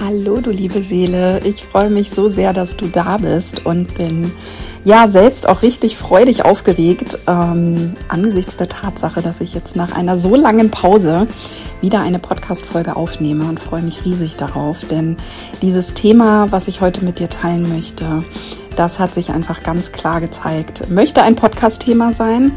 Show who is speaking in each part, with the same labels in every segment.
Speaker 1: Hallo, du liebe Seele. Ich freue mich so sehr, dass du da bist und bin ja selbst auch richtig freudig aufgeregt ähm, angesichts der Tatsache, dass ich jetzt nach einer so langen Pause wieder eine Podcast-Folge aufnehme und freue mich riesig darauf, denn dieses Thema, was ich heute mit dir teilen möchte, das hat sich einfach ganz klar gezeigt, möchte ein Podcast-Thema sein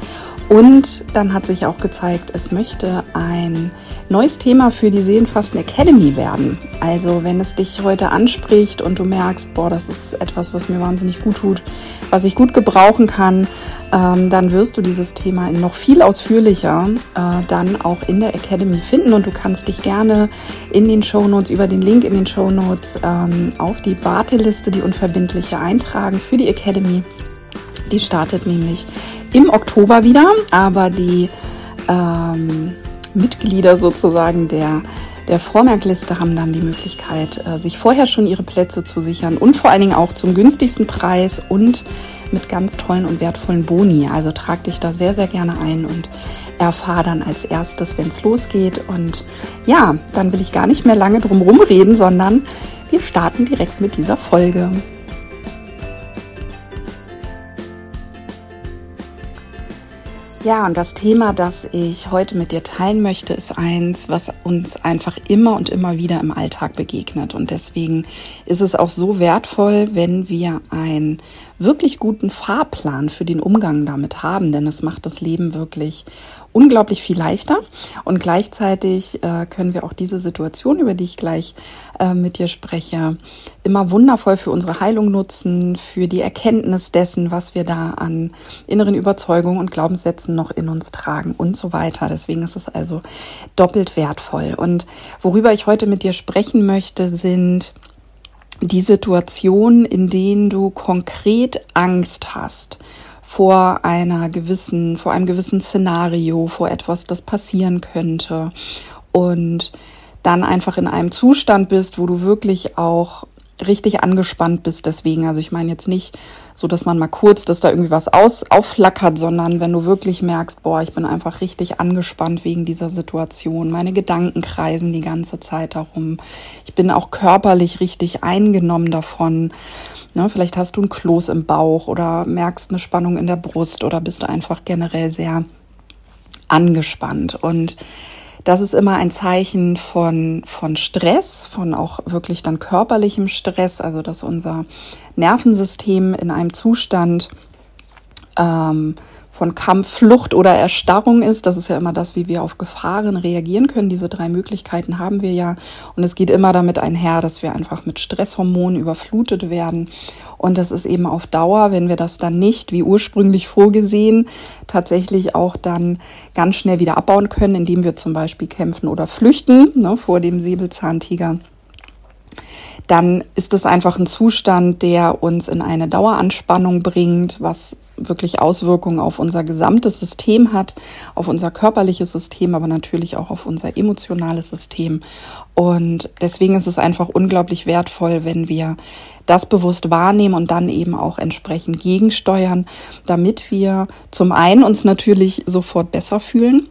Speaker 1: und dann hat sich auch gezeigt, es möchte ein neues Thema für die Seelenfasten Academy werden. Also wenn es dich heute anspricht und du merkst, boah, das ist etwas, was mir wahnsinnig gut tut, was ich gut gebrauchen kann, ähm, dann wirst du dieses Thema noch viel ausführlicher äh, dann auch in der Academy finden und du kannst dich gerne in den Show Notes über den Link in den Show Notes ähm, auf die Warteliste, die unverbindliche eintragen für die Academy. Die startet nämlich im Oktober wieder, aber die ähm, Mitglieder sozusagen der, der Vormerkliste haben dann die Möglichkeit, äh, sich vorher schon ihre Plätze zu sichern und vor allen Dingen auch zum günstigsten Preis und mit ganz tollen und wertvollen Boni. Also trag dich da sehr, sehr gerne ein und erfahr dann als erstes, wenn es losgeht. Und ja, dann will ich gar nicht mehr lange drum rumreden, sondern wir starten direkt mit dieser Folge. Ja, und das Thema, das ich heute mit dir teilen möchte, ist eins, was uns einfach immer und immer wieder im Alltag begegnet. Und deswegen ist es auch so wertvoll, wenn wir einen wirklich guten Fahrplan für den Umgang damit haben, denn es macht das Leben wirklich unglaublich viel leichter. Und gleichzeitig äh, können wir auch diese Situation, über die ich gleich äh, mit dir spreche, immer wundervoll für unsere Heilung nutzen, für die Erkenntnis dessen, was wir da an inneren Überzeugungen und Glaubenssätzen noch in uns tragen und so weiter. Deswegen ist es also doppelt wertvoll. Und worüber ich heute mit dir sprechen möchte, sind die Situationen, in denen du konkret Angst hast vor einer gewissen, vor einem gewissen Szenario, vor etwas, das passieren könnte und dann einfach in einem Zustand bist, wo du wirklich auch richtig angespannt bist deswegen. Also ich meine jetzt nicht so, dass man mal kurz, dass da irgendwie was aus, aufflackert, sondern wenn du wirklich merkst, boah, ich bin einfach richtig angespannt wegen dieser Situation. Meine Gedanken kreisen die ganze Zeit darum. Ich bin auch körperlich richtig eingenommen davon. Ne, vielleicht hast du ein Kloß im Bauch oder merkst eine Spannung in der Brust oder bist einfach generell sehr angespannt. Und das ist immer ein Zeichen von, von Stress, von auch wirklich dann körperlichem Stress, also dass unser Nervensystem in einem Zustand ähm, von Kampf, Flucht oder Erstarrung ist. Das ist ja immer das, wie wir auf Gefahren reagieren können. Diese drei Möglichkeiten haben wir ja. Und es geht immer damit einher, dass wir einfach mit Stresshormonen überflutet werden. Und das ist eben auf Dauer, wenn wir das dann nicht, wie ursprünglich vorgesehen, tatsächlich auch dann ganz schnell wieder abbauen können, indem wir zum Beispiel kämpfen oder flüchten ne, vor dem Säbelzahntiger dann ist es einfach ein Zustand, der uns in eine Daueranspannung bringt, was wirklich Auswirkungen auf unser gesamtes System hat, auf unser körperliches System, aber natürlich auch auf unser emotionales System. Und deswegen ist es einfach unglaublich wertvoll, wenn wir das bewusst wahrnehmen und dann eben auch entsprechend gegensteuern, damit wir zum einen uns natürlich sofort besser fühlen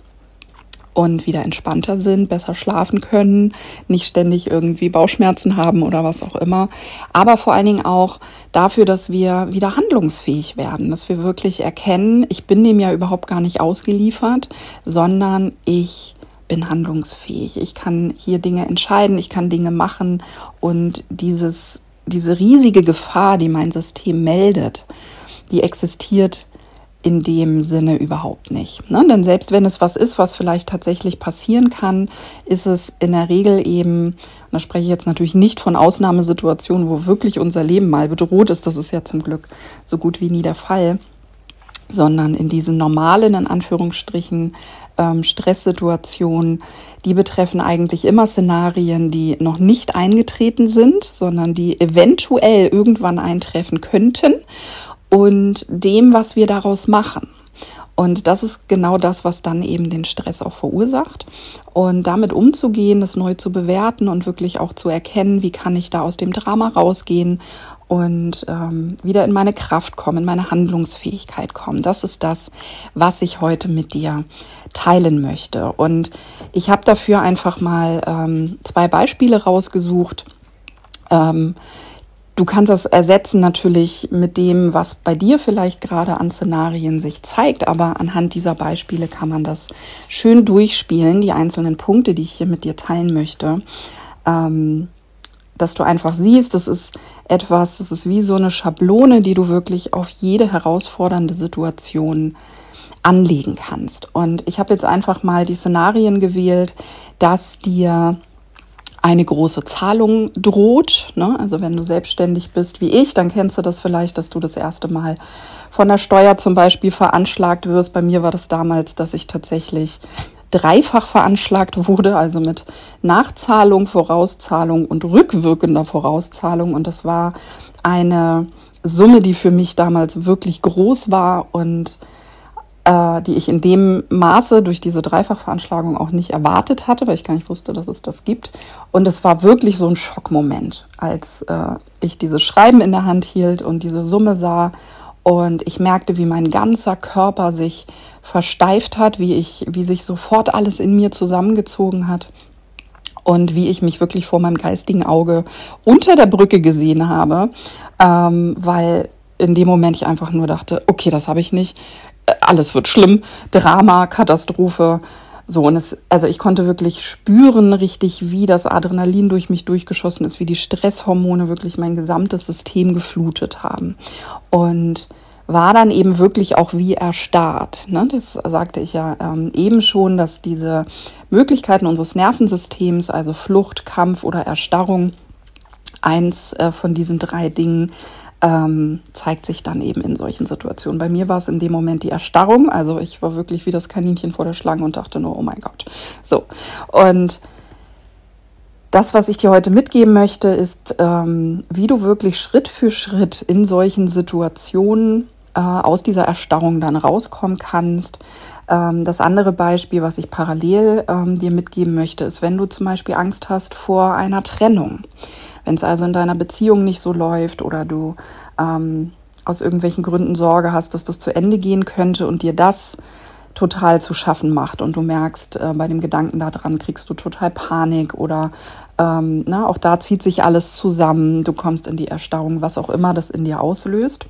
Speaker 1: und wieder entspannter sind, besser schlafen können, nicht ständig irgendwie Bauchschmerzen haben oder was auch immer. Aber vor allen Dingen auch dafür, dass wir wieder handlungsfähig werden, dass wir wirklich erkennen, ich bin dem ja überhaupt gar nicht ausgeliefert, sondern ich bin handlungsfähig. Ich kann hier Dinge entscheiden, ich kann Dinge machen und dieses, diese riesige Gefahr, die mein System meldet, die existiert in dem Sinne überhaupt nicht. Ne? Denn selbst wenn es was ist, was vielleicht tatsächlich passieren kann, ist es in der Regel eben, und da spreche ich jetzt natürlich nicht von Ausnahmesituationen, wo wirklich unser Leben mal bedroht ist, das ist ja zum Glück so gut wie nie der Fall, sondern in diesen normalen, in Anführungsstrichen, ähm, Stresssituationen, die betreffen eigentlich immer Szenarien, die noch nicht eingetreten sind, sondern die eventuell irgendwann eintreffen könnten und dem, was wir daraus machen. Und das ist genau das, was dann eben den Stress auch verursacht. Und damit umzugehen, das neu zu bewerten und wirklich auch zu erkennen, wie kann ich da aus dem Drama rausgehen und ähm, wieder in meine Kraft kommen, in meine Handlungsfähigkeit kommen. Das ist das, was ich heute mit dir teilen möchte. Und ich habe dafür einfach mal ähm, zwei Beispiele rausgesucht Ähm, Du kannst das ersetzen natürlich mit dem, was bei dir vielleicht gerade an Szenarien sich zeigt, aber anhand dieser Beispiele kann man das schön durchspielen, die einzelnen Punkte, die ich hier mit dir teilen möchte. Ähm, dass du einfach siehst, das ist etwas, das ist wie so eine Schablone, die du wirklich auf jede herausfordernde Situation anlegen kannst. Und ich habe jetzt einfach mal die Szenarien gewählt, dass dir eine große Zahlung droht. Ne? Also wenn du selbstständig bist wie ich, dann kennst du das vielleicht, dass du das erste Mal von der Steuer zum Beispiel veranschlagt wirst. Bei mir war das damals, dass ich tatsächlich dreifach veranschlagt wurde, also mit Nachzahlung, Vorauszahlung und rückwirkender Vorauszahlung. Und das war eine Summe, die für mich damals wirklich groß war und äh, die ich in dem Maße durch diese Dreifachveranschlagung auch nicht erwartet hatte, weil ich gar nicht wusste, dass es das gibt. Und es war wirklich so ein Schockmoment, als äh, ich dieses Schreiben in der Hand hielt und diese Summe sah und ich merkte, wie mein ganzer Körper sich versteift hat, wie ich, wie sich sofort alles in mir zusammengezogen hat und wie ich mich wirklich vor meinem geistigen Auge unter der Brücke gesehen habe, ähm, weil in dem Moment ich einfach nur dachte, okay, das habe ich nicht alles wird schlimm, Drama, Katastrophe. So, und es, also ich konnte wirklich spüren, richtig, wie das Adrenalin durch mich durchgeschossen ist, wie die Stresshormone wirklich mein gesamtes System geflutet haben. Und war dann eben wirklich auch wie erstarrt. Ne? Das sagte ich ja ähm, eben schon, dass diese Möglichkeiten unseres Nervensystems, also Flucht, Kampf oder Erstarrung, eins äh, von diesen drei Dingen ähm, zeigt sich dann eben in solchen Situationen. Bei mir war es in dem Moment die Erstarrung. Also ich war wirklich wie das Kaninchen vor der Schlange und dachte nur, oh mein Gott. So. Und das, was ich dir heute mitgeben möchte, ist, ähm, wie du wirklich Schritt für Schritt in solchen Situationen äh, aus dieser Erstarrung dann rauskommen kannst. Ähm, das andere Beispiel, was ich parallel ähm, dir mitgeben möchte, ist, wenn du zum Beispiel Angst hast vor einer Trennung. Wenn es also in deiner Beziehung nicht so läuft oder du ähm, aus irgendwelchen Gründen Sorge hast, dass das zu Ende gehen könnte und dir das total zu schaffen macht und du merkst, äh, bei dem Gedanken daran kriegst du total Panik oder ähm, na, auch da zieht sich alles zusammen, du kommst in die Erstarrung, was auch immer das in dir auslöst.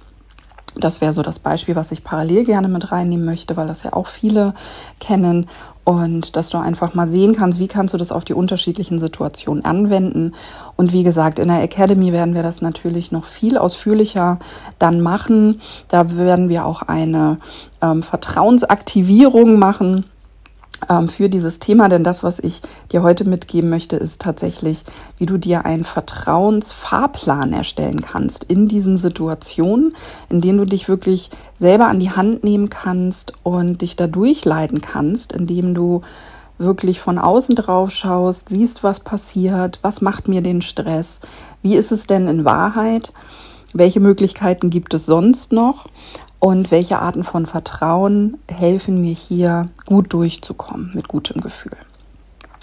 Speaker 1: Das wäre so das Beispiel, was ich parallel gerne mit reinnehmen möchte, weil das ja auch viele kennen und dass du einfach mal sehen kannst, wie kannst du das auf die unterschiedlichen Situationen anwenden. Und wie gesagt, in der Academy werden wir das natürlich noch viel ausführlicher dann machen. Da werden wir auch eine ähm, Vertrauensaktivierung machen für dieses Thema, denn das, was ich dir heute mitgeben möchte, ist tatsächlich, wie du dir einen Vertrauensfahrplan erstellen kannst in diesen Situationen, in denen du dich wirklich selber an die Hand nehmen kannst und dich da durchleiten kannst, indem du wirklich von außen drauf schaust, siehst, was passiert, was macht mir den Stress, wie ist es denn in Wahrheit, welche Möglichkeiten gibt es sonst noch und welche Arten von Vertrauen helfen mir hier gut durchzukommen mit gutem Gefühl.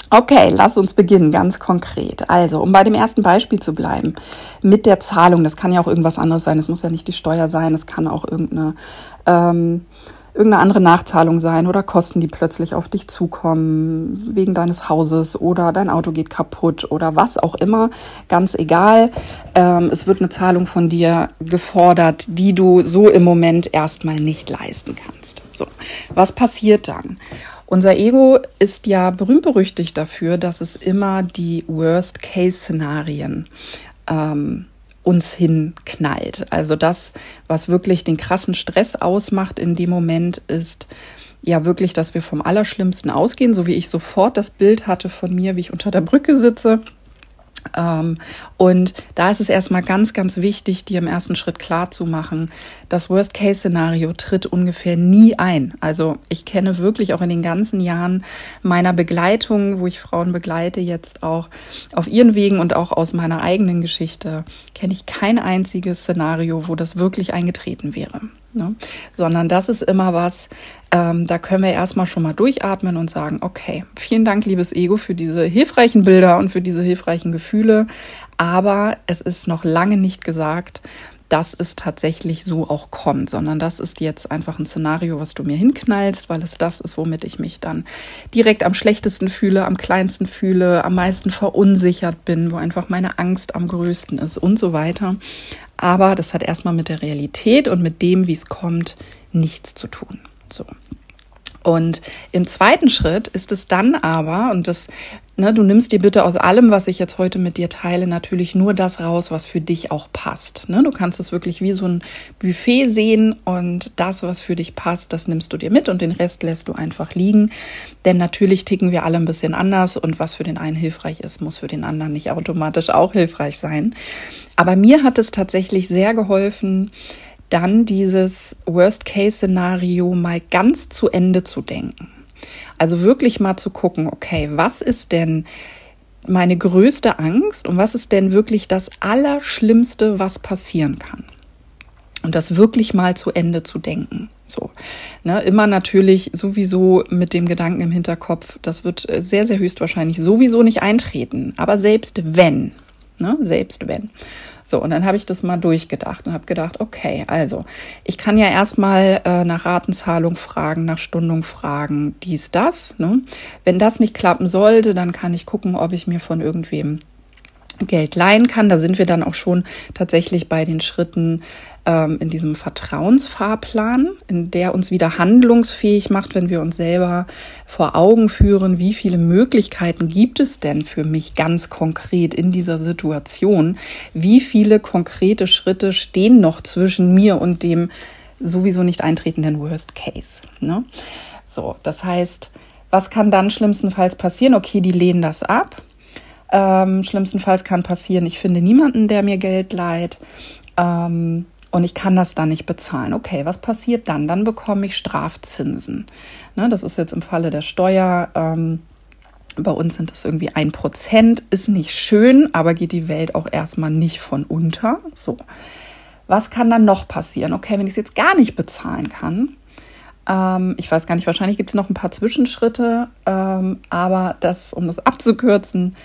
Speaker 1: Okay, lass uns beginnen, ganz konkret. Also, um bei dem ersten Beispiel zu bleiben, mit der Zahlung, das kann ja auch irgendwas anderes sein, es muss ja nicht die Steuer sein, es kann auch irgendeine ähm, irgendeine andere Nachzahlung sein oder Kosten, die plötzlich auf dich zukommen wegen deines Hauses oder dein Auto geht kaputt oder was auch immer. Ganz egal. Ähm, es wird eine Zahlung von dir gefordert, die du so im Moment erstmal nicht leisten kannst. So, was passiert dann? Unser Ego ist ja berühmt berüchtigt dafür, dass es immer die Worst-Case-Szenarien ähm, uns hinknallt. Also das, was wirklich den krassen Stress ausmacht in dem Moment, ist ja wirklich, dass wir vom Allerschlimmsten ausgehen, so wie ich sofort das Bild hatte von mir, wie ich unter der Brücke sitze und da ist es erstmal ganz, ganz wichtig, dir im ersten Schritt klar zu machen, das Worst-Case-Szenario tritt ungefähr nie ein. Also ich kenne wirklich auch in den ganzen Jahren meiner Begleitung, wo ich Frauen begleite, jetzt auch auf ihren Wegen und auch aus meiner eigenen Geschichte, kenne ich kein einziges Szenario, wo das wirklich eingetreten wäre. Ne? Sondern das ist immer was, ähm, da können wir erstmal schon mal durchatmen und sagen, okay, vielen Dank, liebes Ego, für diese hilfreichen Bilder und für diese hilfreichen Gefühle. Aber es ist noch lange nicht gesagt, dass es tatsächlich so auch kommt, sondern das ist jetzt einfach ein Szenario, was du mir hinknallst, weil es das ist, womit ich mich dann direkt am schlechtesten fühle, am kleinsten fühle, am meisten verunsichert bin, wo einfach meine Angst am größten ist und so weiter. Aber das hat erstmal mit der Realität und mit dem, wie es kommt, nichts zu tun. So. Und im zweiten Schritt ist es dann aber, und das, ne, du nimmst dir bitte aus allem, was ich jetzt heute mit dir teile, natürlich nur das raus, was für dich auch passt. Ne? Du kannst es wirklich wie so ein Buffet sehen und das, was für dich passt, das nimmst du dir mit und den Rest lässt du einfach liegen. Denn natürlich ticken wir alle ein bisschen anders und was für den einen hilfreich ist, muss für den anderen nicht automatisch auch hilfreich sein. Aber mir hat es tatsächlich sehr geholfen, dann dieses Worst-Case-Szenario mal ganz zu Ende zu denken. Also wirklich mal zu gucken, okay, was ist denn meine größte Angst und was ist denn wirklich das Allerschlimmste, was passieren kann? Und das wirklich mal zu Ende zu denken. So, ne, immer natürlich sowieso mit dem Gedanken im Hinterkopf, das wird sehr, sehr höchstwahrscheinlich sowieso nicht eintreten. Aber selbst wenn, ne, selbst wenn, so, und dann habe ich das mal durchgedacht und habe gedacht, okay, also ich kann ja erstmal äh, nach Ratenzahlung fragen, nach Stundung fragen, dies, das. Ne? Wenn das nicht klappen sollte, dann kann ich gucken, ob ich mir von irgendwem Geld leihen kann. Da sind wir dann auch schon tatsächlich bei den Schritten ähm, in diesem Vertrauensfahrplan, in der uns wieder handlungsfähig macht, wenn wir uns selber vor Augen führen, wie viele Möglichkeiten gibt es denn für mich ganz konkret in dieser Situation? Wie viele konkrete Schritte stehen noch zwischen mir und dem sowieso nicht eintretenden Worst Case? Ne? So, das heißt, was kann dann schlimmstenfalls passieren? Okay, die lehnen das ab ähm, schlimmstenfalls kann passieren, ich finde niemanden, der mir Geld leiht. Ähm, und ich kann das dann nicht bezahlen. Okay, was passiert dann? Dann bekomme ich Strafzinsen. Ne, das ist jetzt im Falle der Steuer. Ähm, bei uns sind das irgendwie ein Prozent. Ist nicht schön, aber geht die Welt auch erstmal nicht von unter. So. Was kann dann noch passieren? Okay, wenn ich es jetzt gar nicht bezahlen kann, ähm, ich weiß gar nicht, wahrscheinlich gibt es noch ein paar Zwischenschritte, ähm, aber das, um das abzukürzen,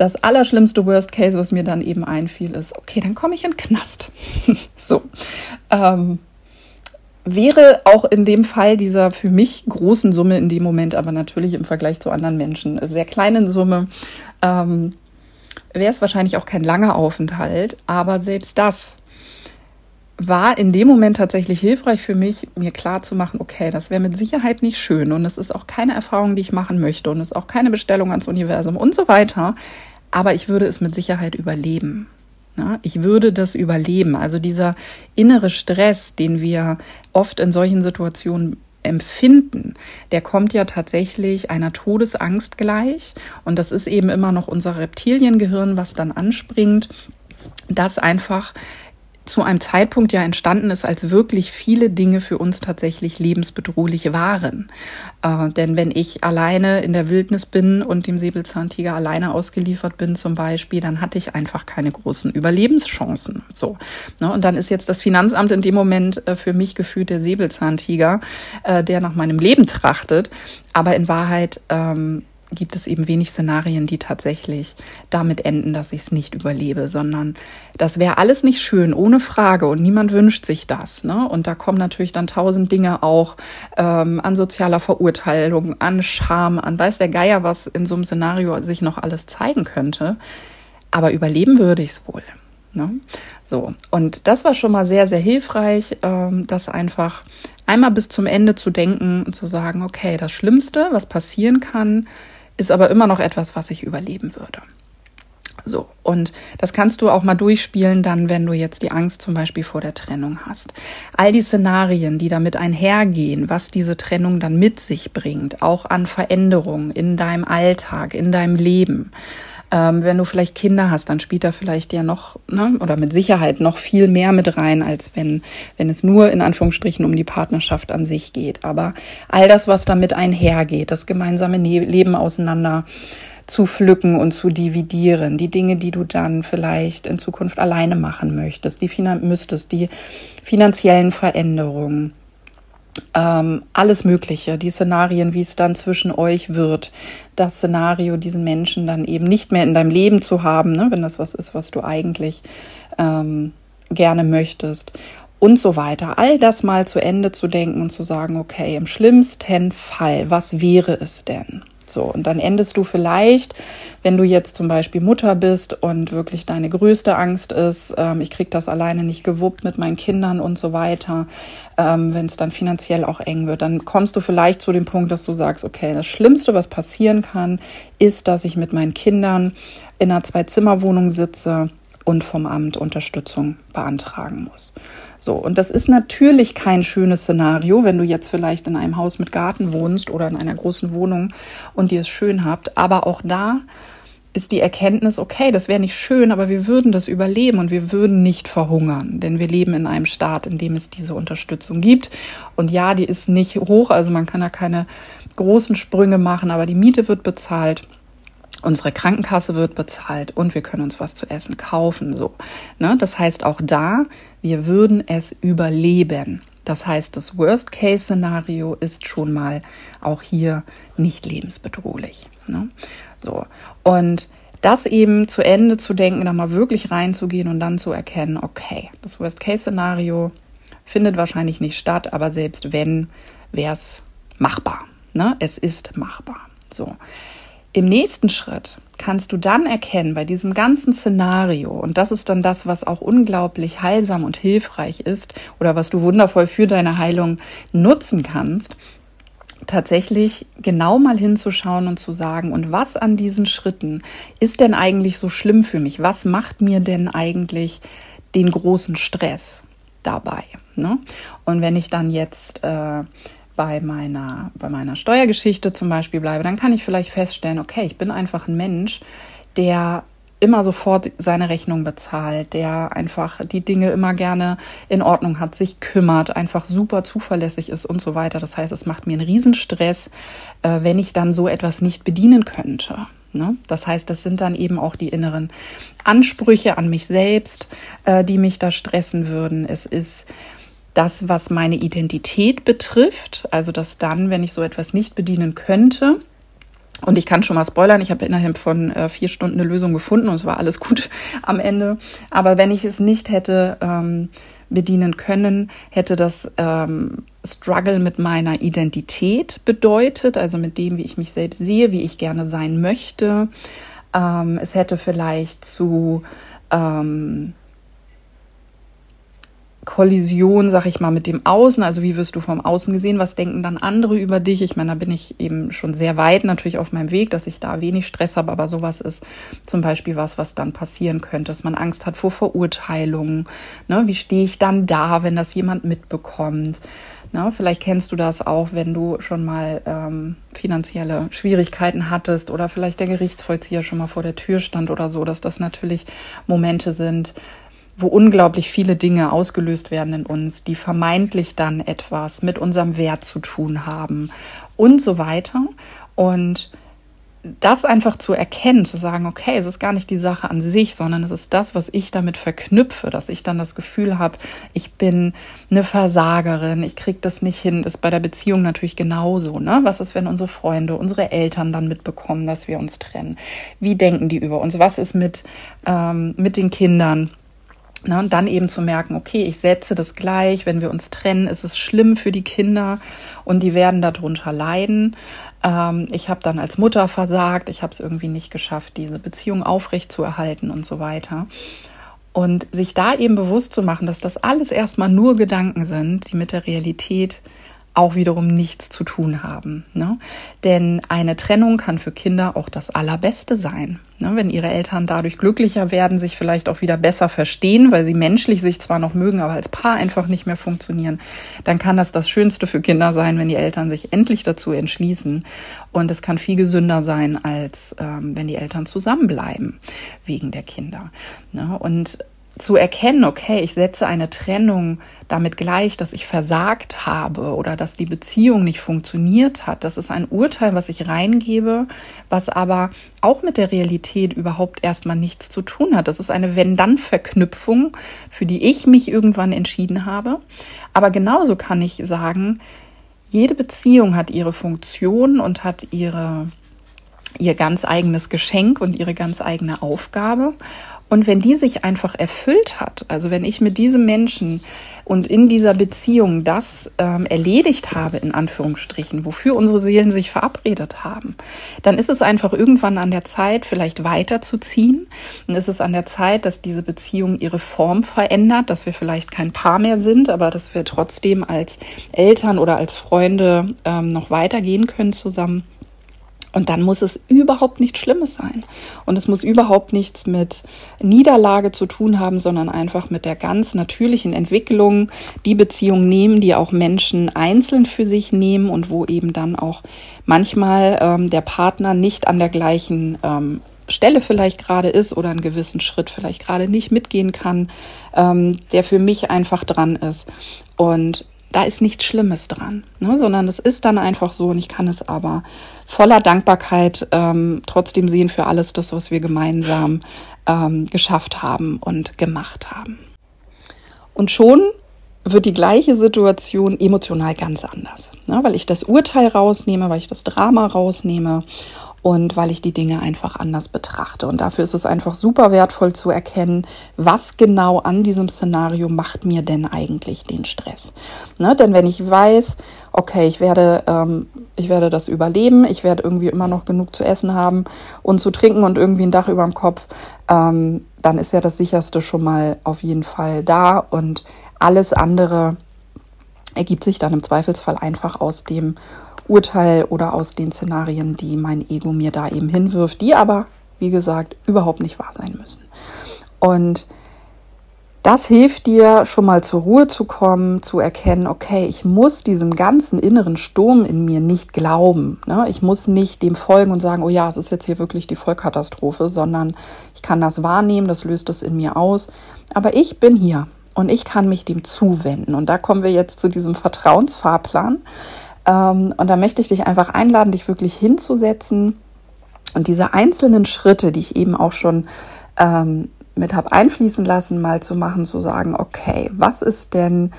Speaker 1: das allerschlimmste Worst Case, was mir dann eben einfiel, ist, okay, dann komme ich in den Knast. so. Ähm, wäre auch in dem Fall dieser für mich großen Summe in dem Moment, aber natürlich im Vergleich zu anderen Menschen sehr kleinen Summe, ähm, wäre es wahrscheinlich auch kein langer Aufenthalt. Aber selbst das war in dem Moment tatsächlich hilfreich für mich, mir klar zu machen, okay, das wäre mit Sicherheit nicht schön und es ist auch keine Erfahrung, die ich machen möchte und es ist auch keine Bestellung ans Universum und so weiter aber ich würde es mit Sicherheit überleben. Ich würde das überleben. Also dieser innere Stress, den wir oft in solchen Situationen empfinden, der kommt ja tatsächlich einer Todesangst gleich. Und das ist eben immer noch unser Reptiliengehirn, was dann anspringt, das einfach zu einem Zeitpunkt ja entstanden ist, als wirklich viele Dinge für uns tatsächlich lebensbedrohlich waren. Äh, denn wenn ich alleine in der Wildnis bin und dem Säbelzahntiger alleine ausgeliefert bin zum Beispiel, dann hatte ich einfach keine großen Überlebenschancen. So. Ne? Und dann ist jetzt das Finanzamt in dem Moment äh, für mich gefühlt der Säbelzahntiger, äh, der nach meinem Leben trachtet. Aber in Wahrheit ähm, gibt es eben wenig Szenarien, die tatsächlich damit enden, dass ich es nicht überlebe, sondern das wäre alles nicht schön, ohne Frage. Und niemand wünscht sich das. Ne? Und da kommen natürlich dann tausend Dinge auch ähm, an sozialer Verurteilung, an Scham, an weiß der Geier, was in so einem Szenario sich noch alles zeigen könnte. Aber überleben würde ich es wohl. Ne? So, und das war schon mal sehr, sehr hilfreich, ähm, das einfach einmal bis zum Ende zu denken und zu sagen, okay, das Schlimmste, was passieren kann, ist aber immer noch etwas, was ich überleben würde. So, und das kannst du auch mal durchspielen, dann, wenn du jetzt die Angst zum Beispiel vor der Trennung hast. All die Szenarien, die damit einhergehen, was diese Trennung dann mit sich bringt, auch an Veränderungen in deinem Alltag, in deinem Leben. Ähm, wenn du vielleicht Kinder hast, dann spielt da vielleicht ja noch, ne, oder mit Sicherheit noch viel mehr mit rein, als wenn, wenn es nur in Anführungsstrichen um die Partnerschaft an sich geht. Aber all das, was damit einhergeht, das gemeinsame ne-, Leben auseinander zu pflücken und zu dividieren, die Dinge, die du dann vielleicht in Zukunft alleine machen möchtest, die Finan müsstest, die finanziellen Veränderungen, ähm, alles Mögliche, die Szenarien, wie es dann zwischen euch wird, das Szenario, diesen Menschen dann eben nicht mehr in deinem Leben zu haben, ne, wenn das was ist, was du eigentlich ähm, gerne möchtest und so weiter. All das mal zu Ende zu denken und zu sagen, okay, im schlimmsten Fall, was wäre es denn? So, und dann endest du vielleicht, wenn du jetzt zum Beispiel Mutter bist und wirklich deine größte Angst ist, ähm, ich krieg das alleine nicht gewuppt mit meinen Kindern und so weiter, ähm, wenn es dann finanziell auch eng wird, dann kommst du vielleicht zu dem Punkt, dass du sagst, okay, das Schlimmste, was passieren kann, ist, dass ich mit meinen Kindern in einer Zwei-Zimmer-Wohnung sitze und vom Amt Unterstützung beantragen muss. So, und das ist natürlich kein schönes Szenario, wenn du jetzt vielleicht in einem Haus mit Garten wohnst oder in einer großen Wohnung und ihr es schön habt. Aber auch da ist die Erkenntnis, okay, das wäre nicht schön, aber wir würden das überleben und wir würden nicht verhungern, denn wir leben in einem Staat, in dem es diese Unterstützung gibt. Und ja, die ist nicht hoch, also man kann da keine großen Sprünge machen, aber die Miete wird bezahlt unsere Krankenkasse wird bezahlt und wir können uns was zu essen kaufen. So, ne? Das heißt auch da, wir würden es überleben. Das heißt, das Worst-Case-Szenario ist schon mal auch hier nicht lebensbedrohlich. Ne? So und das eben zu Ende zu denken, da mal wirklich reinzugehen und dann zu erkennen, okay, das Worst-Case-Szenario findet wahrscheinlich nicht statt, aber selbst wenn, wäre es machbar. Ne? Es ist machbar. So. Im nächsten Schritt kannst du dann erkennen, bei diesem ganzen Szenario, und das ist dann das, was auch unglaublich heilsam und hilfreich ist oder was du wundervoll für deine Heilung nutzen kannst, tatsächlich genau mal hinzuschauen und zu sagen, und was an diesen Schritten ist denn eigentlich so schlimm für mich? Was macht mir denn eigentlich den großen Stress dabei? Ne? Und wenn ich dann jetzt äh, bei meiner, bei meiner Steuergeschichte zum Beispiel bleibe, dann kann ich vielleicht feststellen, okay, ich bin einfach ein Mensch, der immer sofort seine Rechnung bezahlt, der einfach die Dinge immer gerne in Ordnung hat, sich kümmert, einfach super zuverlässig ist und so weiter. Das heißt, es macht mir einen Riesenstress, äh, wenn ich dann so etwas nicht bedienen könnte. Ne? Das heißt, das sind dann eben auch die inneren Ansprüche an mich selbst, äh, die mich da stressen würden. Es ist das, was meine Identität betrifft, also dass dann, wenn ich so etwas nicht bedienen könnte, und ich kann schon mal spoilern, ich habe innerhalb von äh, vier Stunden eine Lösung gefunden und es war alles gut am Ende. Aber wenn ich es nicht hätte ähm, bedienen können, hätte das ähm, Struggle mit meiner Identität bedeutet, also mit dem, wie ich mich selbst sehe, wie ich gerne sein möchte. Ähm, es hätte vielleicht zu ähm, Kollision, sag ich mal, mit dem Außen. Also wie wirst du vom Außen gesehen? Was denken dann andere über dich? Ich meine, da bin ich eben schon sehr weit natürlich auf meinem Weg, dass ich da wenig Stress habe. Aber sowas ist zum Beispiel was, was dann passieren könnte, dass man Angst hat vor Verurteilungen. Ne? Wie stehe ich dann da, wenn das jemand mitbekommt? Ne? Vielleicht kennst du das auch, wenn du schon mal ähm, finanzielle Schwierigkeiten hattest oder vielleicht der Gerichtsvollzieher schon mal vor der Tür stand oder so, dass das natürlich Momente sind, wo unglaublich viele Dinge ausgelöst werden in uns, die vermeintlich dann etwas mit unserem Wert zu tun haben und so weiter. Und das einfach zu erkennen, zu sagen, okay, es ist gar nicht die Sache an sich, sondern es ist das, was ich damit verknüpfe, dass ich dann das Gefühl habe, ich bin eine Versagerin, ich krieg das nicht hin, ist bei der Beziehung natürlich genauso. Ne? Was ist, wenn unsere Freunde, unsere Eltern dann mitbekommen, dass wir uns trennen? Wie denken die über uns? Was ist mit, ähm, mit den Kindern? Na, und dann eben zu merken, okay, ich setze das gleich, wenn wir uns trennen, ist es schlimm für die Kinder und die werden darunter leiden. Ähm, ich habe dann als Mutter versagt, ich habe es irgendwie nicht geschafft, diese Beziehung aufrecht zu erhalten und so weiter. Und sich da eben bewusst zu machen, dass das alles erstmal nur Gedanken sind, die mit der Realität auch wiederum nichts zu tun haben. Ne? Denn eine Trennung kann für Kinder auch das Allerbeste sein. Ne? Wenn ihre Eltern dadurch glücklicher werden, sich vielleicht auch wieder besser verstehen, weil sie menschlich sich zwar noch mögen, aber als Paar einfach nicht mehr funktionieren, dann kann das das Schönste für Kinder sein, wenn die Eltern sich endlich dazu entschließen. Und es kann viel gesünder sein, als ähm, wenn die Eltern zusammenbleiben wegen der Kinder. Ne? Und zu erkennen, okay, ich setze eine Trennung damit gleich, dass ich versagt habe oder dass die Beziehung nicht funktioniert hat. Das ist ein Urteil, was ich reingebe, was aber auch mit der Realität überhaupt erstmal nichts zu tun hat. Das ist eine Wenn-Dann-Verknüpfung, für die ich mich irgendwann entschieden habe. Aber genauso kann ich sagen, jede Beziehung hat ihre Funktion und hat ihre ihr ganz eigenes Geschenk und ihre ganz eigene Aufgabe. Und wenn die sich einfach erfüllt hat, also wenn ich mit diesem Menschen und in dieser Beziehung das ähm, erledigt habe, in Anführungsstrichen, wofür unsere Seelen sich verabredet haben, dann ist es einfach irgendwann an der Zeit, vielleicht weiterzuziehen. Dann ist es an der Zeit, dass diese Beziehung ihre Form verändert, dass wir vielleicht kein Paar mehr sind, aber dass wir trotzdem als Eltern oder als Freunde ähm, noch weitergehen können zusammen. Und dann muss es überhaupt nichts Schlimmes sein. Und es muss überhaupt nichts mit Niederlage zu tun haben, sondern einfach mit der ganz natürlichen Entwicklung, die Beziehung nehmen, die auch Menschen einzeln für sich nehmen und wo eben dann auch manchmal ähm, der Partner nicht an der gleichen ähm, Stelle vielleicht gerade ist oder einen gewissen Schritt vielleicht gerade nicht mitgehen kann, ähm, der für mich einfach dran ist. Und da ist nichts Schlimmes dran, ne? sondern es ist dann einfach so und ich kann es aber voller Dankbarkeit ähm, trotzdem sehen für alles das, was wir gemeinsam ähm, geschafft haben und gemacht haben. Und schon wird die gleiche Situation emotional ganz anders, ne? weil ich das Urteil rausnehme, weil ich das Drama rausnehme und weil ich die Dinge einfach anders betrachte. Und dafür ist es einfach super wertvoll zu erkennen, was genau an diesem Szenario macht mir denn eigentlich den Stress. Ne? Denn wenn ich weiß, okay, ich werde, ähm, ich werde das überleben, ich werde irgendwie immer noch genug zu essen haben und zu trinken und irgendwie ein Dach über dem Kopf, ähm, dann ist ja das sicherste schon mal auf jeden Fall da und alles andere ergibt sich dann im Zweifelsfall einfach aus dem Urteil oder aus den Szenarien, die mein Ego mir da eben hinwirft, die aber, wie gesagt, überhaupt nicht wahr sein müssen. Und das hilft dir schon mal zur Ruhe zu kommen, zu erkennen, okay, ich muss diesem ganzen inneren Sturm in mir nicht glauben. Ne? Ich muss nicht dem folgen und sagen, oh ja, es ist jetzt hier wirklich die Vollkatastrophe, sondern ich kann das wahrnehmen, das löst es in mir aus. Aber ich bin hier und ich kann mich dem zuwenden. Und da kommen wir jetzt zu diesem Vertrauensfahrplan. Ähm, und da möchte ich dich einfach einladen, dich wirklich hinzusetzen und diese einzelnen Schritte, die ich eben auch schon ähm, mit habe einfließen lassen, mal zu machen, zu sagen, okay, was ist denn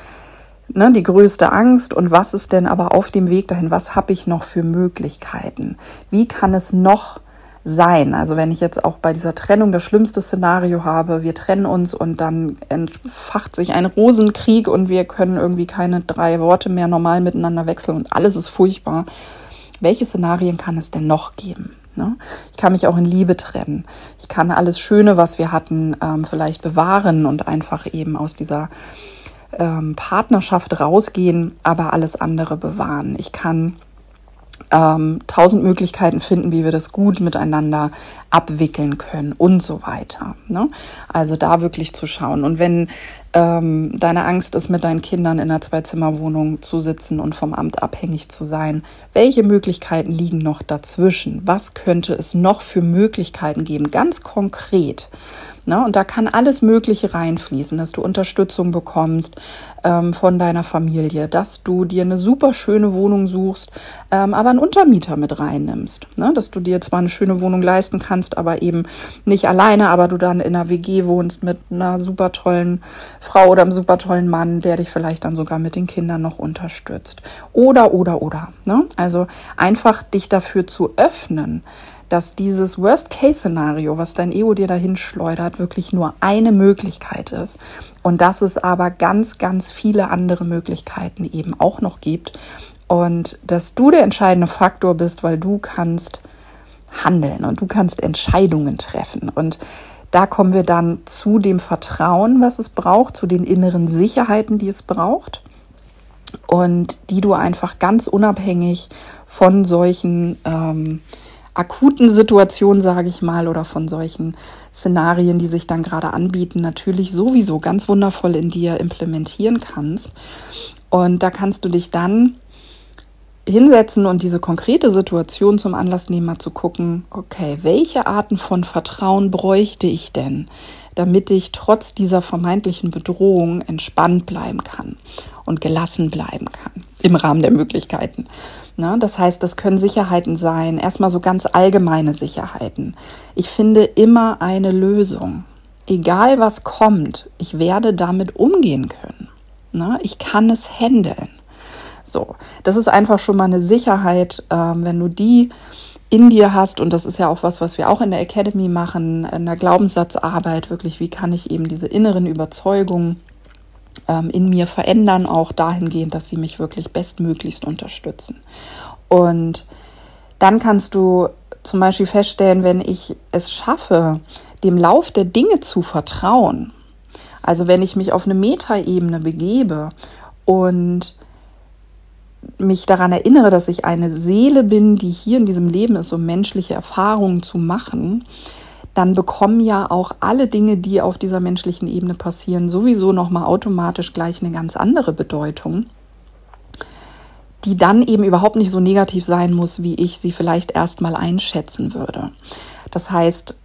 Speaker 1: ne, die größte Angst und was ist denn aber auf dem Weg dahin, was habe ich noch für Möglichkeiten? Wie kann es noch sein. Also wenn ich jetzt auch bei dieser Trennung das schlimmste Szenario habe, wir trennen uns und dann entfacht sich ein Rosenkrieg und wir können irgendwie keine drei Worte mehr normal miteinander wechseln und alles ist furchtbar. Welche Szenarien kann es denn noch geben? Ne? Ich kann mich auch in Liebe trennen. Ich kann alles Schöne, was wir hatten, ähm, vielleicht bewahren und einfach eben aus dieser ähm, Partnerschaft rausgehen, aber alles andere bewahren. Ich kann ähm, tausend Möglichkeiten finden, wie wir das gut miteinander abwickeln können und so weiter. Ne? Also da wirklich zu schauen. Und wenn ähm, deine Angst ist, mit deinen Kindern in einer Zweizimmerwohnung zu sitzen und vom Amt abhängig zu sein, welche Möglichkeiten liegen noch dazwischen? Was könnte es noch für Möglichkeiten geben? Ganz konkret. Ne? Und da kann alles Mögliche reinfließen, dass du Unterstützung bekommst ähm, von deiner Familie, dass du dir eine super schöne Wohnung suchst, ähm, aber einen Untermieter mit reinnimmst. Ne? Dass du dir zwar eine schöne Wohnung leisten kannst, aber eben nicht alleine, aber du dann in einer WG wohnst mit einer super tollen Frau oder einem super tollen Mann, der dich vielleicht dann sogar mit den Kindern noch unterstützt. Oder, oder, oder. Ne? Also einfach dich dafür zu öffnen, dass dieses Worst-Case-Szenario, was dein Ego dir dahin schleudert, wirklich nur eine Möglichkeit ist. Und dass es aber ganz, ganz viele andere Möglichkeiten eben auch noch gibt. Und dass du der entscheidende Faktor bist, weil du kannst handeln und du kannst Entscheidungen treffen. Und da kommen wir dann zu dem Vertrauen, was es braucht, zu den inneren Sicherheiten, die es braucht und die du einfach ganz unabhängig von solchen ähm, akuten Situationen, sage ich mal, oder von solchen Szenarien, die sich dann gerade anbieten, natürlich sowieso ganz wundervoll in dir implementieren kannst. Und da kannst du dich dann hinsetzen und diese konkrete Situation zum Anlass nehmen, mal zu gucken, okay, welche Arten von Vertrauen bräuchte ich denn, damit ich trotz dieser vermeintlichen Bedrohung entspannt bleiben kann und gelassen bleiben kann im Rahmen der Möglichkeiten. Ne? Das heißt, das können Sicherheiten sein, erstmal so ganz allgemeine Sicherheiten. Ich finde immer eine Lösung. Egal was kommt, ich werde damit umgehen können. Ne? Ich kann es handeln. So, das ist einfach schon mal eine Sicherheit, äh, wenn du die in dir hast, und das ist ja auch was, was wir auch in der Academy machen, in der Glaubenssatzarbeit, wirklich, wie kann ich eben diese inneren Überzeugungen ähm, in mir verändern, auch dahingehend, dass sie mich wirklich bestmöglichst unterstützen. Und dann kannst du zum Beispiel feststellen, wenn ich es schaffe, dem Lauf der Dinge zu vertrauen, also wenn ich mich auf eine Metaebene begebe und mich daran erinnere, dass ich eine Seele bin, die hier in diesem Leben ist, um menschliche Erfahrungen zu machen, dann bekommen ja auch alle Dinge, die auf dieser menschlichen Ebene passieren, sowieso nochmal automatisch gleich eine ganz andere Bedeutung, die dann eben überhaupt nicht so negativ sein muss, wie ich sie vielleicht erstmal einschätzen würde. Das heißt,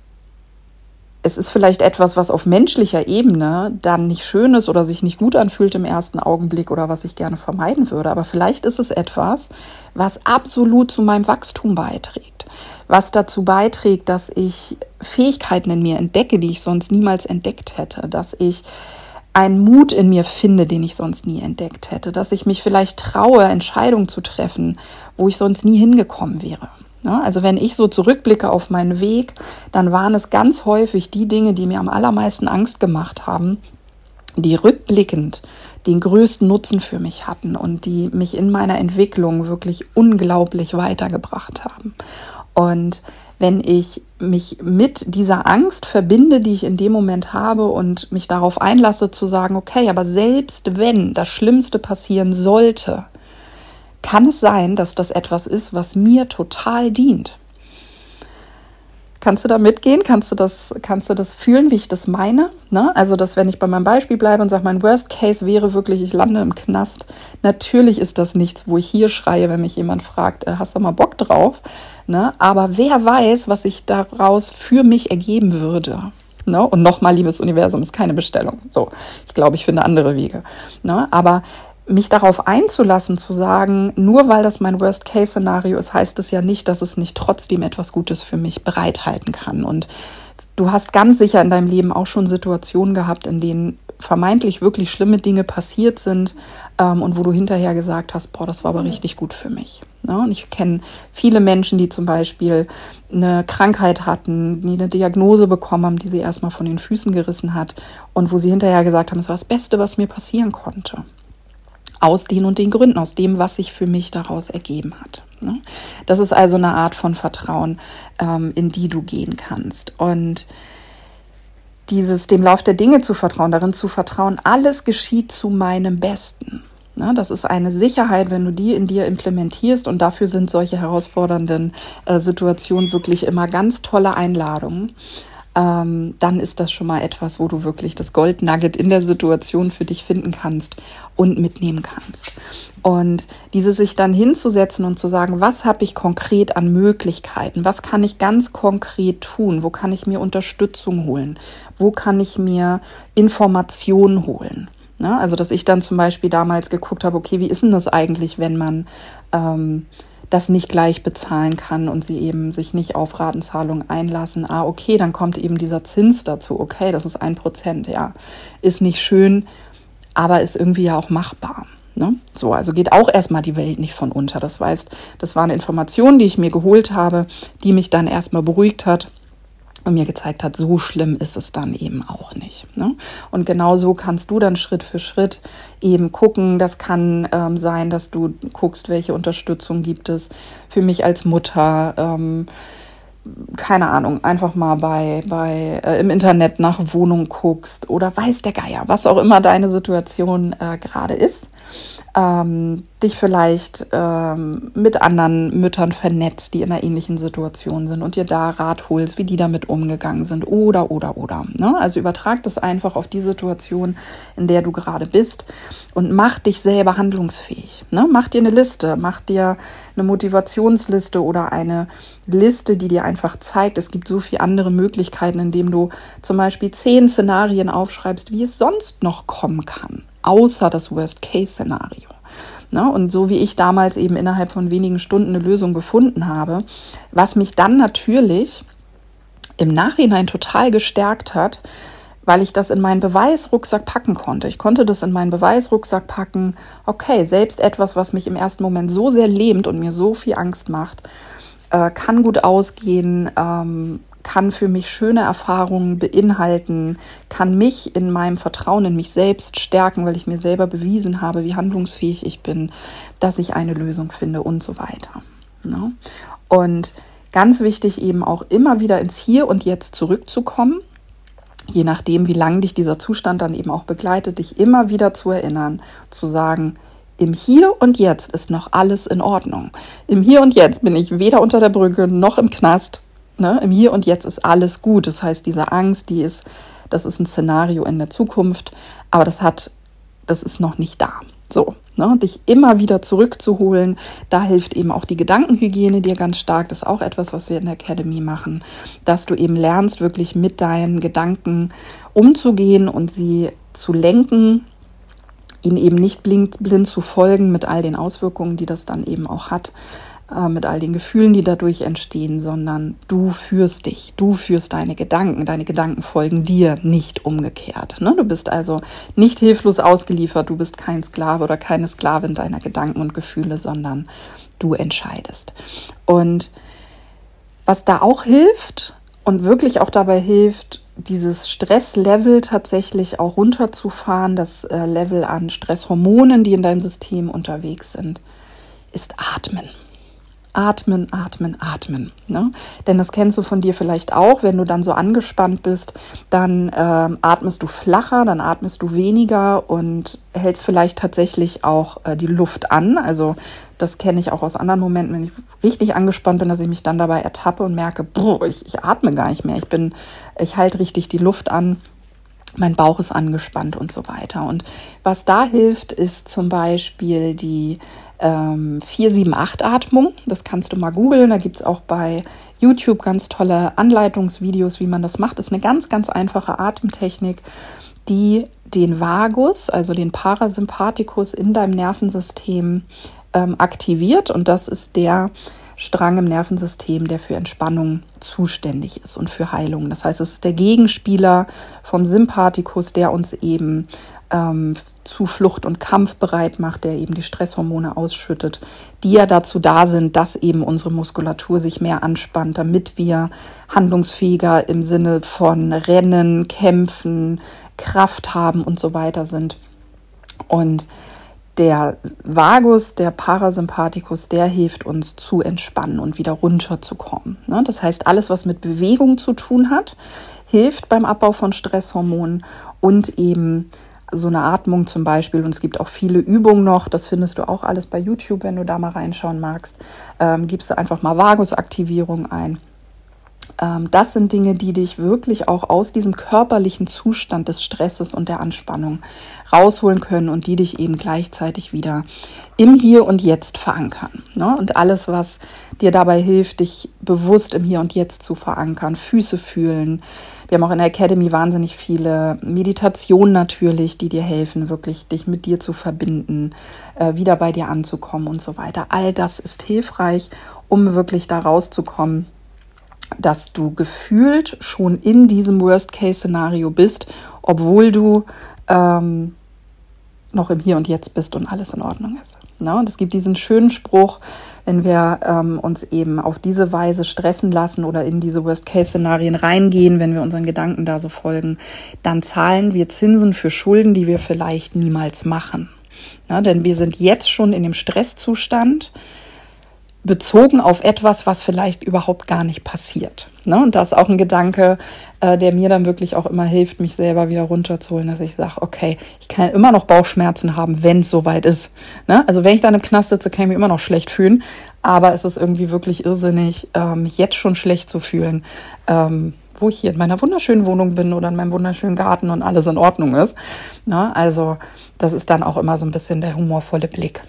Speaker 1: es ist vielleicht etwas, was auf menschlicher Ebene dann nicht schön ist oder sich nicht gut anfühlt im ersten Augenblick oder was ich gerne vermeiden würde. Aber vielleicht ist es etwas, was absolut zu meinem Wachstum beiträgt, was dazu beiträgt, dass ich Fähigkeiten in mir entdecke, die ich sonst niemals entdeckt hätte, dass ich einen Mut in mir finde, den ich sonst nie entdeckt hätte, dass ich mich vielleicht traue, Entscheidungen zu treffen, wo ich sonst nie hingekommen wäre. Ne? Also wenn ich so zurückblicke auf meinen Weg, dann waren es ganz häufig die Dinge, die mir am allermeisten Angst gemacht haben, die rückblickend den größten Nutzen für mich hatten und die mich in meiner Entwicklung wirklich unglaublich weitergebracht haben. Und wenn ich mich mit dieser Angst verbinde, die ich in dem Moment habe und mich darauf einlasse zu sagen, okay, aber selbst wenn das Schlimmste passieren sollte, kann es sein, dass das etwas ist, was mir total dient. Kannst du da mitgehen? Kannst du das, kannst du das fühlen, wie ich das meine? Ne? Also, dass wenn ich bei meinem Beispiel bleibe und sage, mein Worst Case wäre wirklich, ich lande im Knast. Natürlich ist das nichts, wo ich hier schreie, wenn mich jemand fragt, äh, hast du mal Bock drauf? Ne? Aber wer weiß, was sich daraus für mich ergeben würde? Ne? Und nochmal, liebes Universum, ist keine Bestellung. So, ich glaube, ich finde andere Wege. Ne? Aber mich darauf einzulassen, zu sagen, nur weil das mein Worst-Case-Szenario ist, heißt es ja nicht, dass es nicht trotzdem etwas Gutes für mich bereithalten kann. Und du hast ganz sicher in deinem Leben auch schon Situationen gehabt, in denen vermeintlich wirklich schlimme Dinge passiert sind ähm, und wo du hinterher gesagt hast, boah, das war aber richtig gut für mich. Ja, und ich kenne viele Menschen, die zum Beispiel eine Krankheit hatten, die eine Diagnose bekommen haben, die sie erstmal von den Füßen gerissen hat und wo sie hinterher gesagt haben, es war das Beste, was mir passieren konnte aus den und den Gründen, aus dem, was sich für mich daraus ergeben hat. Ne? Das ist also eine Art von Vertrauen, ähm, in die du gehen kannst. Und dieses dem Lauf der Dinge zu vertrauen, darin zu vertrauen, alles geschieht zu meinem Besten. Ne? Das ist eine Sicherheit, wenn du die in dir implementierst und dafür sind solche herausfordernden äh, Situationen wirklich immer ganz tolle Einladungen ähm, dann ist das schon mal etwas, wo du wirklich das Goldnugget in der Situation für dich finden kannst und mitnehmen kannst. Und diese sich dann hinzusetzen und zu sagen, was habe ich konkret an Möglichkeiten? Was kann ich ganz konkret tun? Wo kann ich mir Unterstützung holen? Wo kann ich mir Informationen holen? Ja, also, dass ich dann zum Beispiel damals geguckt habe, okay, wie ist denn das eigentlich, wenn man ähm, das nicht gleich bezahlen kann und sie eben sich nicht auf Ratenzahlungen einlassen. Ah, okay, dann kommt eben dieser Zins dazu. Okay, das ist ein Prozent, ja. Ist nicht schön, aber ist irgendwie ja auch machbar. Ne? So, also geht auch erstmal die Welt nicht von unter. Das heißt, das waren Informationen, die ich mir geholt habe, die mich dann erstmal beruhigt hat und mir gezeigt hat, so schlimm ist es dann eben auch nicht. Ne? Und genau so kannst du dann Schritt für Schritt eben gucken. Das kann ähm, sein, dass du guckst, welche Unterstützung gibt es für mich als Mutter. Ähm, keine Ahnung, einfach mal bei, bei äh, im Internet nach Wohnung guckst oder weiß der Geier, was auch immer deine Situation äh, gerade ist ähm, dich vielleicht ähm, mit anderen Müttern vernetzt, die in einer ähnlichen Situation sind und dir da Rat holst, wie die damit umgegangen sind oder, oder, oder. Ne? Also übertrag das einfach auf die Situation, in der du gerade bist und mach dich selber handlungsfähig. Ne? Mach dir eine Liste, mach dir eine Motivationsliste oder eine Liste, die dir einfach zeigt, es gibt so viele andere Möglichkeiten, indem du zum Beispiel zehn Szenarien aufschreibst, wie es sonst noch kommen kann außer das Worst-Case-Szenario. Ne? Und so wie ich damals eben innerhalb von wenigen Stunden eine Lösung gefunden habe, was mich dann natürlich im Nachhinein total gestärkt hat, weil ich das in meinen Beweisrucksack packen konnte. Ich konnte das in meinen Beweisrucksack packen. Okay, selbst etwas, was mich im ersten Moment so sehr lähmt und mir so viel Angst macht, äh, kann gut ausgehen, ähm, kann für mich schöne Erfahrungen beinhalten, kann mich in meinem Vertrauen in mich selbst stärken, weil ich mir selber bewiesen habe, wie handlungsfähig ich bin, dass ich eine Lösung finde und so weiter. Ne? Und ganz wichtig eben auch immer wieder ins Hier und Jetzt zurückzukommen, je nachdem, wie lange dich dieser Zustand dann eben auch begleitet, dich immer wieder zu erinnern, zu sagen, im Hier und Jetzt ist noch alles in Ordnung. Im Hier und Jetzt bin ich weder unter der Brücke noch im Knast Ne? Im Hier und Jetzt ist alles gut. Das heißt, diese Angst, die ist, das ist ein Szenario in der Zukunft, aber das hat, das ist noch nicht da. So, ne? dich immer wieder zurückzuholen. Da hilft eben auch die Gedankenhygiene dir ganz stark. Das ist auch etwas, was wir in der Academy machen, dass du eben lernst, wirklich mit deinen Gedanken umzugehen und sie zu lenken, ihnen eben nicht blind, blind zu folgen mit all den Auswirkungen, die das dann eben auch hat, äh, mit all den Gefühlen, die dadurch entstehen, sondern du führst dich, du führst deine Gedanken, deine Gedanken folgen dir, nicht umgekehrt. Ne? Du bist also nicht hilflos ausgeliefert, du bist kein Sklave oder keine Sklavin deiner Gedanken und Gefühle, sondern du entscheidest. Und was da auch hilft und wirklich auch dabei hilft, dieses Stresslevel tatsächlich auch runterzufahren, das äh, Level an Stresshormonen, die in deinem System unterwegs sind, ist Atmen atmen, atmen, atmen. Ne? Denn das kennst du von dir vielleicht auch, wenn du dann so angespannt bist, dann äh, atmest du flacher, dann atmest du weniger und hältst vielleicht tatsächlich auch äh, die Luft an. Also das kenne ich auch aus anderen Momenten, wenn ich richtig angespannt bin, dass ich mich dann dabei ertappe und merke, boah, ich, ich atme gar nicht mehr. Ich bin, ich halte richtig die Luft an mein Bauch ist angespannt und so weiter. Und was da hilft, ist zum Beispiel die ähm, 478-Atmung. Das kannst du mal googeln. Da gibt es auch bei YouTube ganz tolle Anleitungsvideos, wie man das macht. Das ist eine ganz, ganz einfache Atemtechnik, die den Vagus, also den Parasympathikus in deinem Nervensystem ähm, aktiviert. Und das ist der Strang im Nervensystem, der für Entspannung zuständig ist und für Heilung. Das heißt, es ist der Gegenspieler vom Sympathikus, der uns eben ähm, zu Flucht und Kampf bereit macht, der eben die Stresshormone ausschüttet, die ja dazu da sind, dass eben unsere Muskulatur sich mehr anspannt, damit wir handlungsfähiger im Sinne von Rennen, Kämpfen, Kraft haben und so weiter sind. Und der Vagus, der Parasympathikus, der hilft uns zu entspannen und wieder runterzukommen. Ne? Das heißt, alles, was mit Bewegung zu tun hat, hilft beim Abbau von Stresshormonen und eben so eine Atmung zum Beispiel. Und es gibt auch viele Übungen noch. Das findest du auch alles bei YouTube, wenn du da mal reinschauen magst. Ähm, gibst du einfach mal Vagusaktivierung ein. Ähm, das sind Dinge, die dich wirklich auch aus diesem körperlichen Zustand des Stresses und der Anspannung rausholen können und die dich eben gleichzeitig wieder im Hier und Jetzt verankern. Ne? Und alles, was dir dabei hilft, dich bewusst im Hier und Jetzt zu verankern, Füße fühlen. Wir haben auch in der Academy wahnsinnig viele Meditationen natürlich, die dir helfen, wirklich dich mit dir zu verbinden, äh, wieder bei dir anzukommen und so weiter. All das ist hilfreich, um wirklich da rauszukommen dass du gefühlt schon in diesem Worst-Case-Szenario bist, obwohl du ähm, noch im Hier und Jetzt bist und alles in Ordnung ist. Ne? Und es gibt diesen schönen Spruch, wenn wir ähm, uns eben auf diese Weise stressen lassen oder in diese Worst-Case-Szenarien reingehen, wenn wir unseren Gedanken da so folgen, dann zahlen wir Zinsen für Schulden, die wir vielleicht niemals machen. Ne? Denn wir sind jetzt schon in dem Stresszustand, bezogen auf etwas, was vielleicht überhaupt gar nicht passiert. Ne? Und das ist auch ein Gedanke, äh, der mir dann wirklich auch immer hilft, mich selber wieder runterzuholen, dass ich sage, okay, ich kann immer noch Bauchschmerzen haben, wenn es soweit ist. Ne? Also wenn ich dann im Knast sitze, kann ich mich immer noch schlecht fühlen, aber es ist irgendwie wirklich irrsinnig, äh, mich jetzt schon schlecht zu fühlen. Ähm, wo ich hier in meiner wunderschönen Wohnung bin oder in meinem wunderschönen Garten und alles in Ordnung ist. Ne? Also das ist dann auch immer so ein bisschen der humorvolle Blick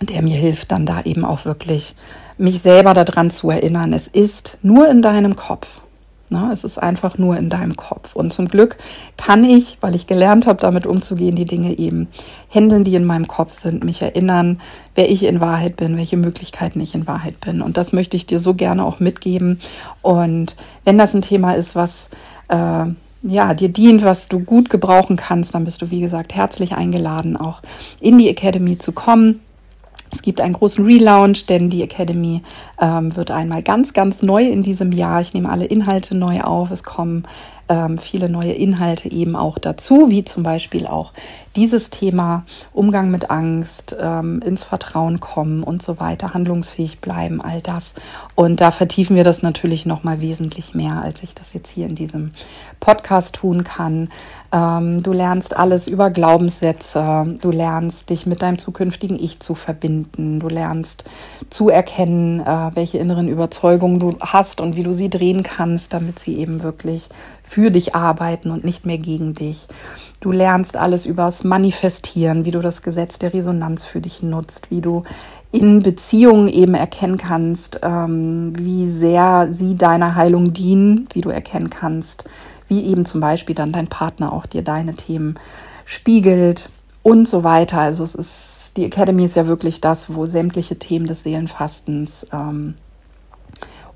Speaker 1: der mir hilft, dann da eben auch wirklich mich selber daran zu erinnern. Es ist nur in deinem Kopf. Na, es ist einfach nur in deinem Kopf. Und zum Glück kann ich, weil ich gelernt habe, damit umzugehen, die Dinge eben handeln, die in meinem Kopf sind, mich erinnern, wer ich in Wahrheit bin, welche Möglichkeiten ich in Wahrheit bin. Und das möchte ich dir so gerne auch mitgeben. Und wenn das ein Thema ist, was äh, ja, dir dient, was du gut gebrauchen kannst, dann bist du, wie gesagt, herzlich eingeladen, auch in die Academy zu kommen Es gibt einen großen Relaunch, denn die Academy ähm, wird einmal ganz, ganz neu in diesem Jahr. Ich nehme alle Inhalte neu auf. Es kommen ähm, viele neue Inhalte eben auch dazu, wie zum Beispiel auch dieses Thema Umgang mit Angst, ähm, ins Vertrauen kommen und so weiter, handlungsfähig bleiben, all das. Und da vertiefen wir das natürlich noch mal wesentlich mehr, als ich das jetzt hier in diesem Podcast tun kann. Ähm, du lernst alles über Glaubenssätze, du lernst dich mit deinem zukünftigen Ich zu verbinden, du lernst zu erkennen, äh, welche inneren Überzeugungen du hast und wie du sie drehen kannst, damit sie eben wirklich für dich arbeiten und nicht mehr gegen dich. Du lernst alles übers Manifestieren, wie du das Gesetz der Resonanz für dich nutzt, wie du in Beziehungen eben erkennen kannst, ähm, wie sehr sie deiner Heilung dienen, wie du erkennen kannst, wie eben zum Beispiel dann dein Partner auch dir deine Themen spiegelt und so weiter. Also es ist, die Academy ist ja wirklich das, wo sämtliche Themen des Seelenfastens ähm,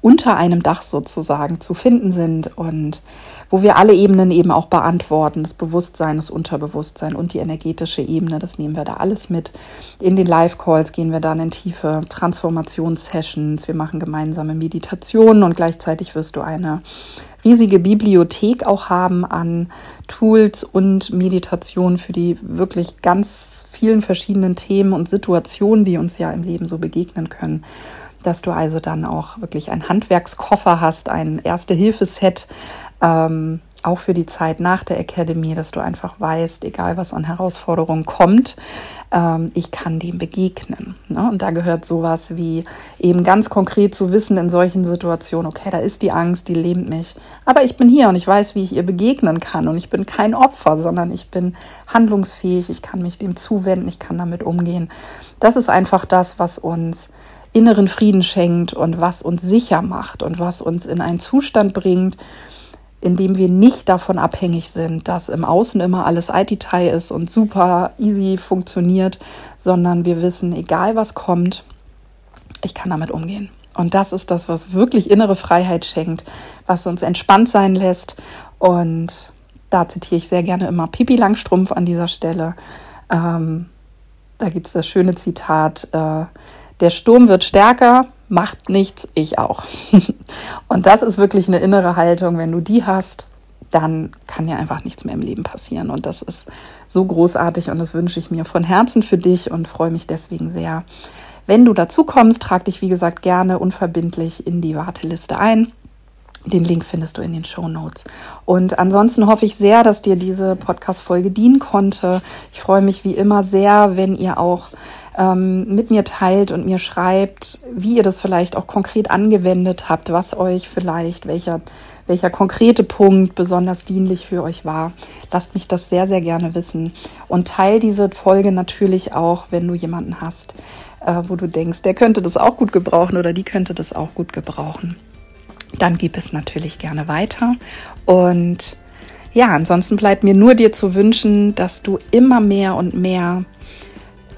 Speaker 1: unter einem Dach sozusagen zu finden sind und wo wir alle Ebenen eben auch beantworten, das Bewusstsein, das Unterbewusstsein und die energetische Ebene, das nehmen wir da alles mit. In den Live-Calls gehen wir dann in tiefe Transformationssessions, wir machen gemeinsame Meditationen und gleichzeitig wirst du eine riesige Bibliothek auch haben an Tools und Meditationen für die wirklich ganz vielen verschiedenen Themen und Situationen, die uns ja im Leben so begegnen können dass du also dann auch wirklich einen Handwerkskoffer hast, ein Erste-Hilfe-Set, ähm, auch für die Zeit nach der Academy, dass du einfach weißt, egal was an Herausforderungen kommt, ähm, ich kann dem begegnen. Ne? Und da gehört sowas wie eben ganz konkret zu wissen in solchen Situationen, okay, da ist die Angst, die lähmt mich, aber ich bin hier und ich weiß, wie ich ihr begegnen kann und ich bin kein Opfer, sondern ich bin handlungsfähig, ich kann mich dem zuwenden, ich kann damit umgehen. Das ist einfach das, was uns inneren Frieden schenkt und was uns sicher macht und was uns in einen Zustand bringt, in dem wir nicht davon abhängig sind, dass im Außen immer alles IT-Teil ist und super easy funktioniert, sondern wir wissen, egal was kommt, ich kann damit umgehen. Und das ist das, was wirklich innere Freiheit schenkt, was uns entspannt sein lässt. Und da zitiere ich sehr gerne immer Pipi Langstrumpf an dieser Stelle. Ähm, da gibt es das schöne Zitat, äh, der Sturm wird stärker, macht nichts, ich auch. und das ist wirklich eine innere Haltung. Wenn du die hast, dann kann ja einfach nichts mehr im Leben passieren. Und das ist so großartig und das wünsche ich mir von Herzen für dich und freue mich deswegen sehr. Wenn du dazu kommst, trag dich wie gesagt gerne unverbindlich in die Warteliste ein. Den Link findest du in den Show Notes. Und ansonsten hoffe ich sehr, dass dir diese Podcast-Folge dienen konnte. Ich freue mich wie immer sehr, wenn ihr auch ähm, mit mir teilt und mir schreibt, wie ihr das vielleicht auch konkret angewendet habt, was euch vielleicht, welcher, welcher konkrete Punkt besonders dienlich für euch war. Lasst mich das sehr, sehr gerne wissen. Und teil diese Folge natürlich auch, wenn du jemanden hast, äh, wo du denkst, der könnte das auch gut gebrauchen oder die könnte das auch gut gebrauchen. Dann gib es natürlich gerne weiter. Und ja, ansonsten bleibt mir nur dir zu wünschen, dass du immer mehr und mehr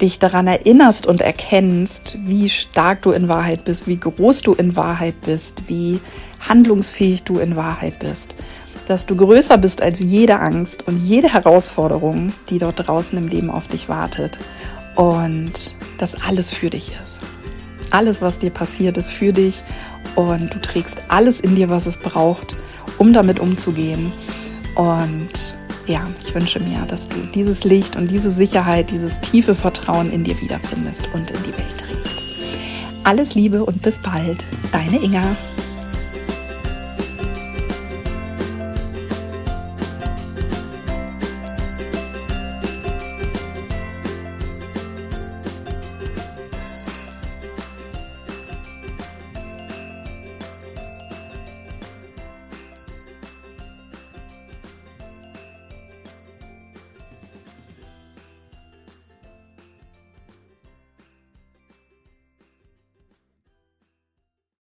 Speaker 1: dich daran erinnerst und erkennst, wie stark du in Wahrheit bist, wie groß du in Wahrheit bist, wie handlungsfähig du in Wahrheit bist, dass du größer bist als jede Angst und jede Herausforderung, die dort draußen im Leben auf dich wartet und dass alles für dich ist. Alles, was dir passiert, ist für dich und du trägst alles in dir, was es braucht, um damit umzugehen. Und ja, ich wünsche mir, dass du dieses Licht und diese Sicherheit, dieses tiefe Vertrauen in dir wiederfindest und in die Welt trägst. Alles Liebe und bis bald, deine Inga.